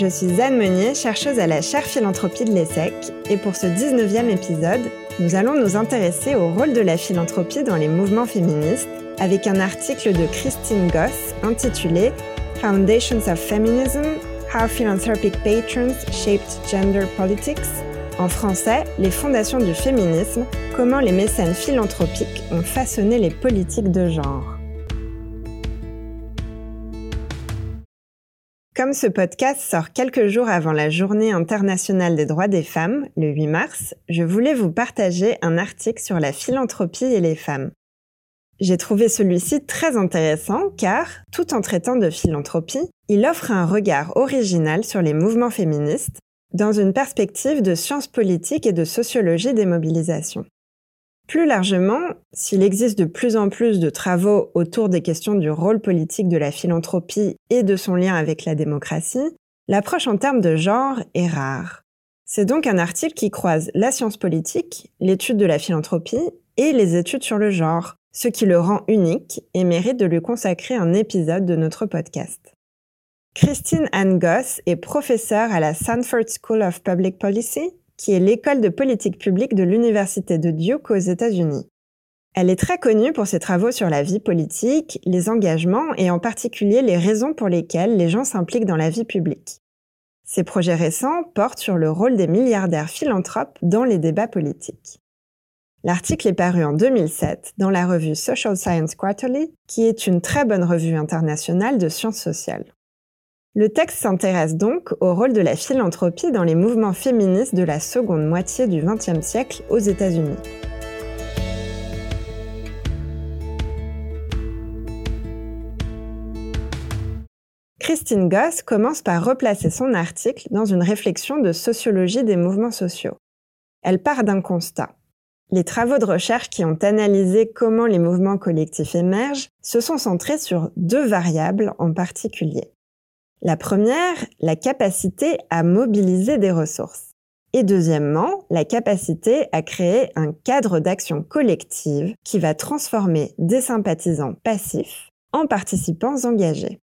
je suis Anne Meunier, chercheuse à la chaire philanthropie de l'ESSEC, et pour ce 19e épisode, nous allons nous intéresser au rôle de la philanthropie dans les mouvements féministes avec un article de Christine Goss intitulé Foundations of Feminism How Philanthropic Patrons Shaped Gender Politics. En français, Les fondations du féminisme, comment les mécènes philanthropiques ont façonné les politiques de genre. Comme ce podcast sort quelques jours avant la Journée internationale des droits des femmes, le 8 mars, je voulais vous partager un article sur la philanthropie et les femmes. J'ai trouvé celui-ci très intéressant car, tout en traitant de philanthropie, il offre un regard original sur les mouvements féministes dans une perspective de sciences politiques et de sociologie des mobilisations. Plus largement, s'il existe de plus en plus de travaux autour des questions du rôle politique de la philanthropie et de son lien avec la démocratie, l'approche en termes de genre est rare. C'est donc un article qui croise la science politique, l'étude de la philanthropie et les études sur le genre, ce qui le rend unique et mérite de lui consacrer un épisode de notre podcast. Christine Ann Goss est professeure à la Sanford School of Public Policy qui est l'école de politique publique de l'Université de Duke aux États-Unis. Elle est très connue pour ses travaux sur la vie politique, les engagements et en particulier les raisons pour lesquelles les gens s'impliquent dans la vie publique. Ses projets récents portent sur le rôle des milliardaires philanthropes dans les débats politiques. L'article est paru en 2007 dans la revue Social Science Quarterly, qui est une très bonne revue internationale de sciences sociales. Le texte s'intéresse donc au rôle de la philanthropie dans les mouvements féministes de la seconde moitié du XXe siècle aux États-Unis. Christine Goss commence par replacer son article dans une réflexion de sociologie des mouvements sociaux. Elle part d'un constat. Les travaux de recherche qui ont analysé comment les mouvements collectifs émergent se sont centrés sur deux variables en particulier. La première, la capacité à mobiliser des ressources. Et deuxièmement, la capacité à créer un cadre d'action collective qui va transformer des sympathisants passifs en participants engagés.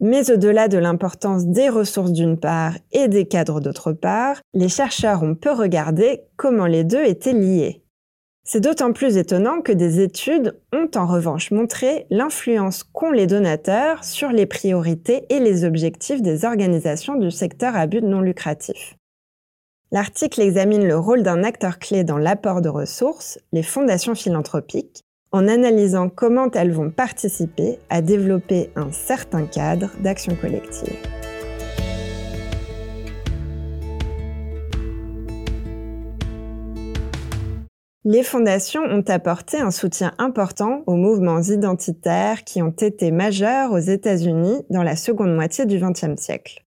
Mais au-delà de l'importance des ressources d'une part et des cadres d'autre part, les chercheurs ont peu regardé comment les deux étaient liés. C'est d'autant plus étonnant que des études ont en revanche montré l'influence qu'ont les donateurs sur les priorités et les objectifs des organisations du secteur à but non lucratif. L'article examine le rôle d'un acteur clé dans l'apport de ressources, les fondations philanthropiques, en analysant comment elles vont participer à développer un certain cadre d'action collective. Les fondations ont apporté un soutien important aux mouvements identitaires qui ont été majeurs aux États-Unis dans la seconde moitié du XXe siècle.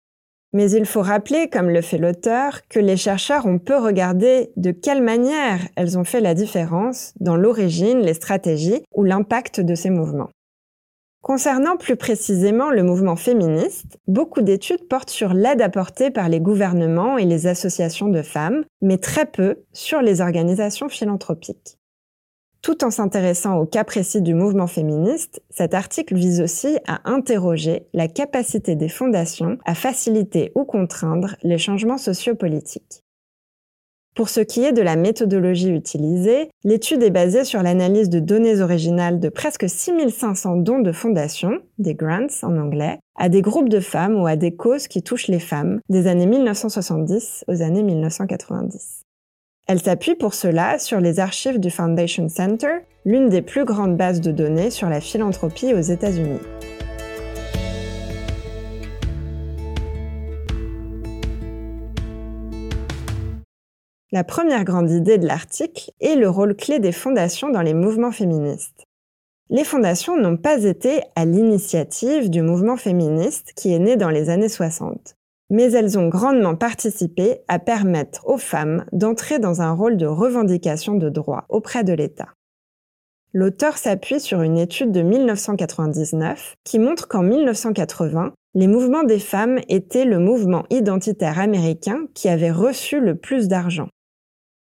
Mais il faut rappeler, comme le fait l'auteur, que les chercheurs ont peu regardé de quelle manière elles ont fait la différence dans l'origine, les stratégies ou l'impact de ces mouvements. Concernant plus précisément le mouvement féministe, beaucoup d'études portent sur l'aide apportée par les gouvernements et les associations de femmes, mais très peu sur les organisations philanthropiques. Tout en s'intéressant au cas précis du mouvement féministe, cet article vise aussi à interroger la capacité des fondations à faciliter ou contraindre les changements sociopolitiques. Pour ce qui est de la méthodologie utilisée, l'étude est basée sur l'analyse de données originales de presque 6500 dons de fondations, des grants en anglais, à des groupes de femmes ou à des causes qui touchent les femmes, des années 1970 aux années 1990. Elle s'appuie pour cela sur les archives du Foundation Center, l'une des plus grandes bases de données sur la philanthropie aux États-Unis. La première grande idée de l'article est le rôle clé des fondations dans les mouvements féministes. Les fondations n'ont pas été à l'initiative du mouvement féministe qui est né dans les années 60, mais elles ont grandement participé à permettre aux femmes d'entrer dans un rôle de revendication de droits auprès de l'État. L'auteur s'appuie sur une étude de 1999 qui montre qu'en 1980, les mouvements des femmes étaient le mouvement identitaire américain qui avait reçu le plus d'argent.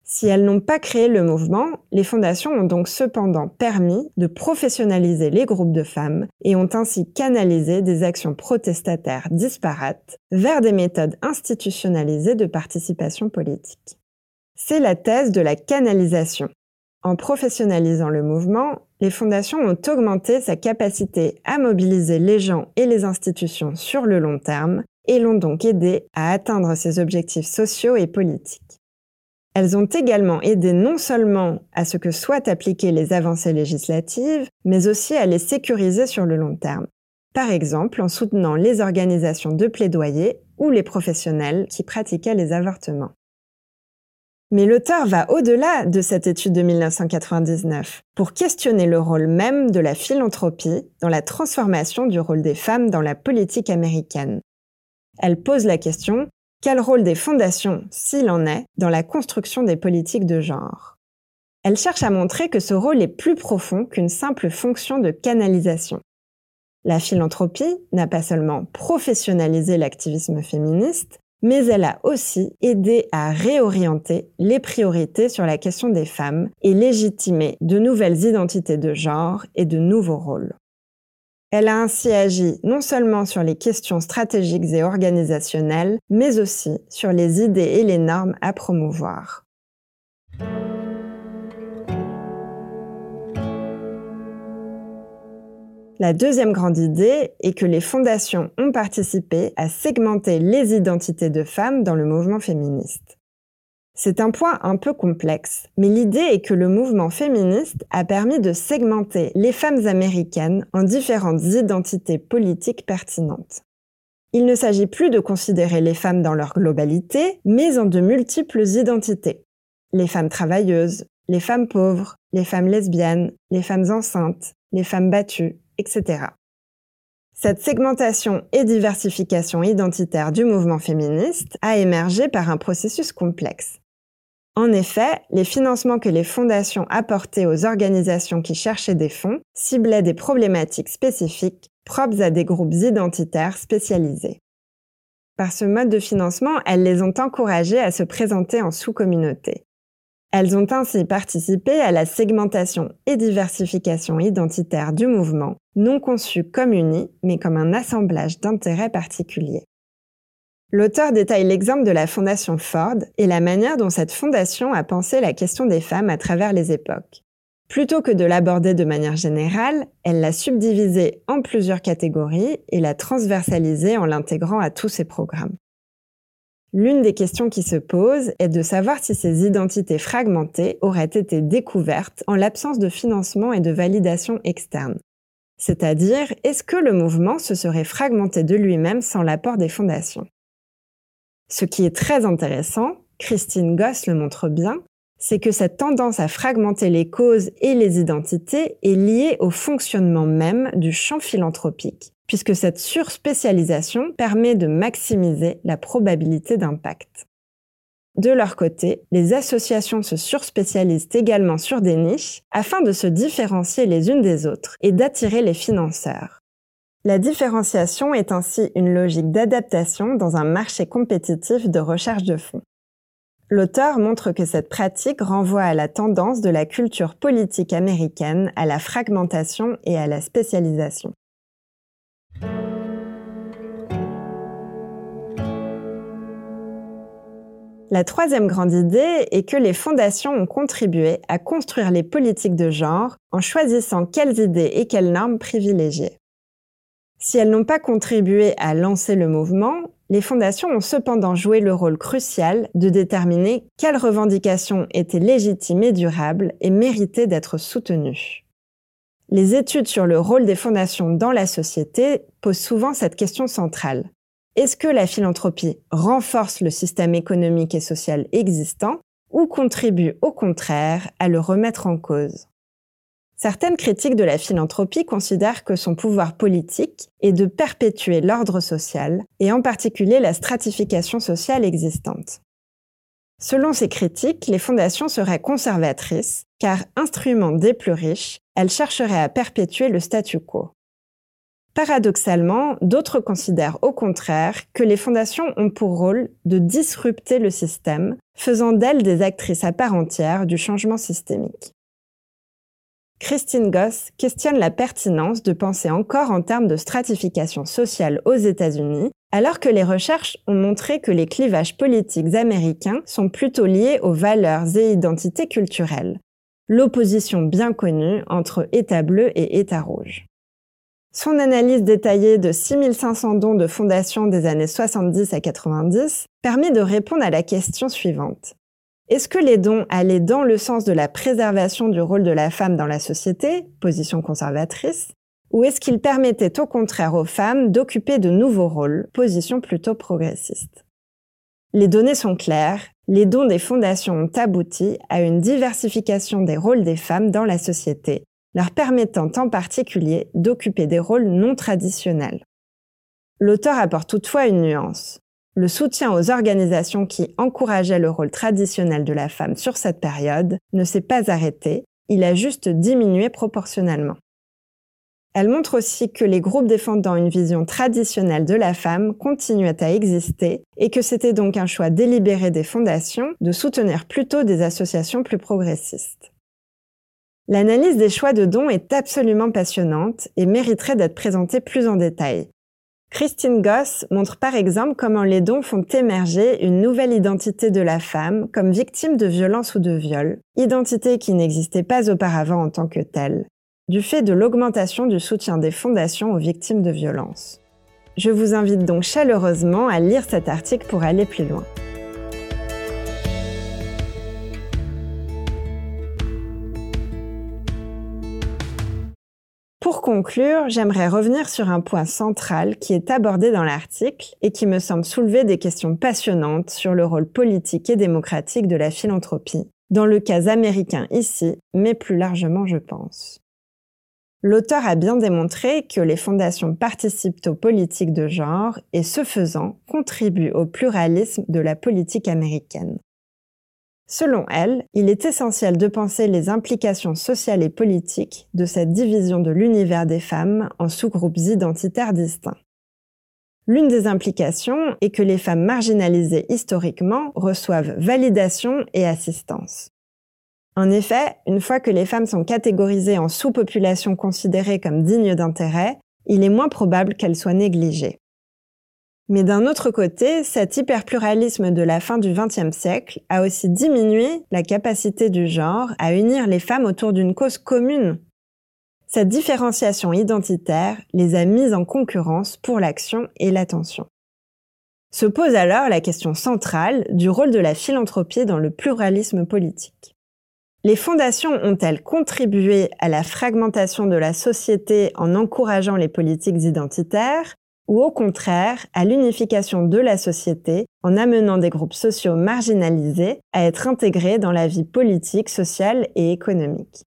Si elles n'ont pas créé le mouvement, les fondations ont donc cependant permis de professionnaliser les groupes de femmes et ont ainsi canalisé des actions protestataires disparates vers des méthodes institutionnalisées de participation politique. C'est la thèse de la canalisation. En professionnalisant le mouvement, les fondations ont augmenté sa capacité à mobiliser les gens et les institutions sur le long terme et l'ont donc aidé à atteindre ses objectifs sociaux et politiques. Elles ont également aidé non seulement à ce que soient appliquées les avancées législatives, mais aussi à les sécuriser sur le long terme. Par exemple, en soutenant les organisations de plaidoyer ou les professionnels qui pratiquaient les avortements. Mais l'auteur va au-delà de cette étude de 1999 pour questionner le rôle même de la philanthropie dans la transformation du rôle des femmes dans la politique américaine. Elle pose la question quel rôle des fondations, s'il en est, dans la construction des politiques de genre? Elle cherche à montrer que ce rôle est plus profond qu'une simple fonction de canalisation. La philanthropie n'a pas seulement professionnalisé l'activisme féministe, mais elle a aussi aidé à réorienter les priorités sur la question des femmes et légitimer de nouvelles identités de genre et de nouveaux rôles. Elle a ainsi agi non seulement sur les questions stratégiques et organisationnelles, mais aussi sur les idées et les normes à promouvoir. La deuxième grande idée est que les fondations ont participé à segmenter les identités de femmes dans le mouvement féministe. C'est un point un peu complexe, mais l'idée est que le mouvement féministe a permis de segmenter les femmes américaines en différentes identités politiques pertinentes. Il ne s'agit plus de considérer les femmes dans leur globalité, mais en de multiples identités. Les femmes travailleuses, les femmes pauvres, les femmes lesbiennes, les femmes enceintes, les femmes battues, etc. Cette segmentation et diversification identitaire du mouvement féministe a émergé par un processus complexe. En effet, les financements que les fondations apportaient aux organisations qui cherchaient des fonds ciblaient des problématiques spécifiques propres à des groupes identitaires spécialisés. Par ce mode de financement, elles les ont encouragées à se présenter en sous-communauté. Elles ont ainsi participé à la segmentation et diversification identitaire du mouvement, non conçu comme uni, mais comme un assemblage d'intérêts particuliers. L'auteur détaille l'exemple de la Fondation Ford et la manière dont cette fondation a pensé la question des femmes à travers les époques. Plutôt que de l'aborder de manière générale, elle l'a subdivisée en plusieurs catégories et l'a transversalisée en l'intégrant à tous ses programmes. L'une des questions qui se pose est de savoir si ces identités fragmentées auraient été découvertes en l'absence de financement et de validation externe. C'est-à-dire, est-ce que le mouvement se serait fragmenté de lui-même sans l'apport des fondations? Ce qui est très intéressant, Christine Goss le montre bien, c'est que cette tendance à fragmenter les causes et les identités est liée au fonctionnement même du champ philanthropique, puisque cette surspécialisation permet de maximiser la probabilité d'impact. De leur côté, les associations se surspécialisent également sur des niches afin de se différencier les unes des autres et d'attirer les financeurs. La différenciation est ainsi une logique d'adaptation dans un marché compétitif de recherche de fonds. L'auteur montre que cette pratique renvoie à la tendance de la culture politique américaine à la fragmentation et à la spécialisation. La troisième grande idée est que les fondations ont contribué à construire les politiques de genre en choisissant quelles idées et quelles normes privilégier. Si elles n'ont pas contribué à lancer le mouvement, les fondations ont cependant joué le rôle crucial de déterminer quelles revendications étaient légitimes et durables et méritaient d'être soutenues. Les études sur le rôle des fondations dans la société posent souvent cette question centrale. Est-ce que la philanthropie renforce le système économique et social existant ou contribue au contraire à le remettre en cause? Certaines critiques de la philanthropie considèrent que son pouvoir politique est de perpétuer l'ordre social et en particulier la stratification sociale existante. Selon ces critiques, les fondations seraient conservatrices car instrument des plus riches, elles chercheraient à perpétuer le statu quo. Paradoxalement, d'autres considèrent au contraire que les fondations ont pour rôle de disrupter le système, faisant d'elles des actrices à part entière du changement systémique. Christine Goss questionne la pertinence de penser encore en termes de stratification sociale aux États-Unis, alors que les recherches ont montré que les clivages politiques américains sont plutôt liés aux valeurs et identités culturelles, l'opposition bien connue entre État bleu et État rouge. Son analyse détaillée de 6500 dons de fondations des années 70 à 90 permet de répondre à la question suivante. Est-ce que les dons allaient dans le sens de la préservation du rôle de la femme dans la société, position conservatrice, ou est-ce qu'ils permettaient au contraire aux femmes d'occuper de nouveaux rôles, position plutôt progressiste? Les données sont claires, les dons des fondations ont abouti à une diversification des rôles des femmes dans la société, leur permettant en particulier d'occuper des rôles non traditionnels. L'auteur apporte toutefois une nuance. Le soutien aux organisations qui encourageaient le rôle traditionnel de la femme sur cette période ne s'est pas arrêté, il a juste diminué proportionnellement. Elle montre aussi que les groupes défendant une vision traditionnelle de la femme continuaient à exister et que c'était donc un choix délibéré des fondations de soutenir plutôt des associations plus progressistes. L'analyse des choix de dons est absolument passionnante et mériterait d'être présentée plus en détail. Christine Goss montre par exemple comment les dons font émerger une nouvelle identité de la femme comme victime de violence ou de viol, identité qui n'existait pas auparavant en tant que telle, du fait de l'augmentation du soutien des fondations aux victimes de violence. Je vous invite donc chaleureusement à lire cet article pour aller plus loin. Pour conclure, j'aimerais revenir sur un point central qui est abordé dans l'article et qui me semble soulever des questions passionnantes sur le rôle politique et démocratique de la philanthropie, dans le cas américain ici, mais plus largement je pense. L'auteur a bien démontré que les fondations participent aux politiques de genre et ce faisant contribuent au pluralisme de la politique américaine. Selon elle, il est essentiel de penser les implications sociales et politiques de cette division de l'univers des femmes en sous-groupes identitaires distincts. L'une des implications est que les femmes marginalisées historiquement reçoivent validation et assistance. En effet, une fois que les femmes sont catégorisées en sous-populations considérées comme dignes d'intérêt, il est moins probable qu'elles soient négligées. Mais d'un autre côté, cet hyperpluralisme de la fin du XXe siècle a aussi diminué la capacité du genre à unir les femmes autour d'une cause commune. Cette différenciation identitaire les a mises en concurrence pour l'action et l'attention. Se pose alors la question centrale du rôle de la philanthropie dans le pluralisme politique. Les fondations ont-elles contribué à la fragmentation de la société en encourageant les politiques identitaires ou au contraire à l'unification de la société en amenant des groupes sociaux marginalisés à être intégrés dans la vie politique, sociale et économique.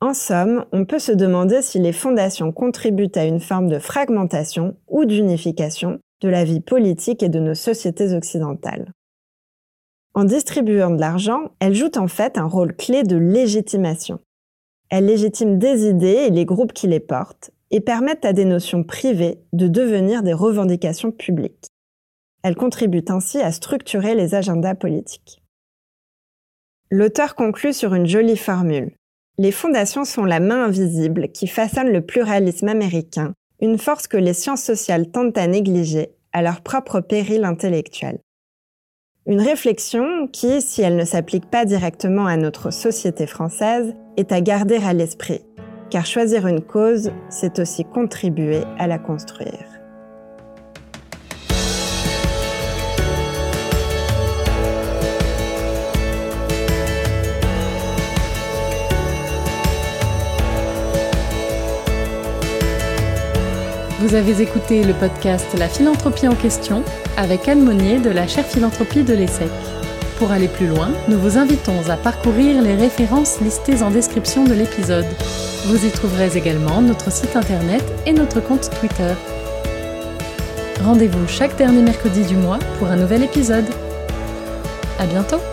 En somme, on peut se demander si les fondations contribuent à une forme de fragmentation ou d'unification de la vie politique et de nos sociétés occidentales. En distribuant de l'argent, elles jouent en fait un rôle clé de légitimation. Elles légitiment des idées et les groupes qui les portent, et permettent à des notions privées de devenir des revendications publiques. Elles contribuent ainsi à structurer les agendas politiques. L'auteur conclut sur une jolie formule. Les fondations sont la main invisible qui façonne le pluralisme américain, une force que les sciences sociales tentent à négliger à leur propre péril intellectuel. Une réflexion qui, si elle ne s'applique pas directement à notre société française, est à garder à l'esprit, car choisir une cause, c'est aussi contribuer à la construire. Vous avez écouté le podcast La philanthropie en question avec Anne Monnier de la chaire philanthropie de l'ESSEC. Pour aller plus loin, nous vous invitons à parcourir les références listées en description de l'épisode. Vous y trouverez également notre site internet et notre compte Twitter. Rendez-vous chaque dernier mercredi du mois pour un nouvel épisode. À bientôt!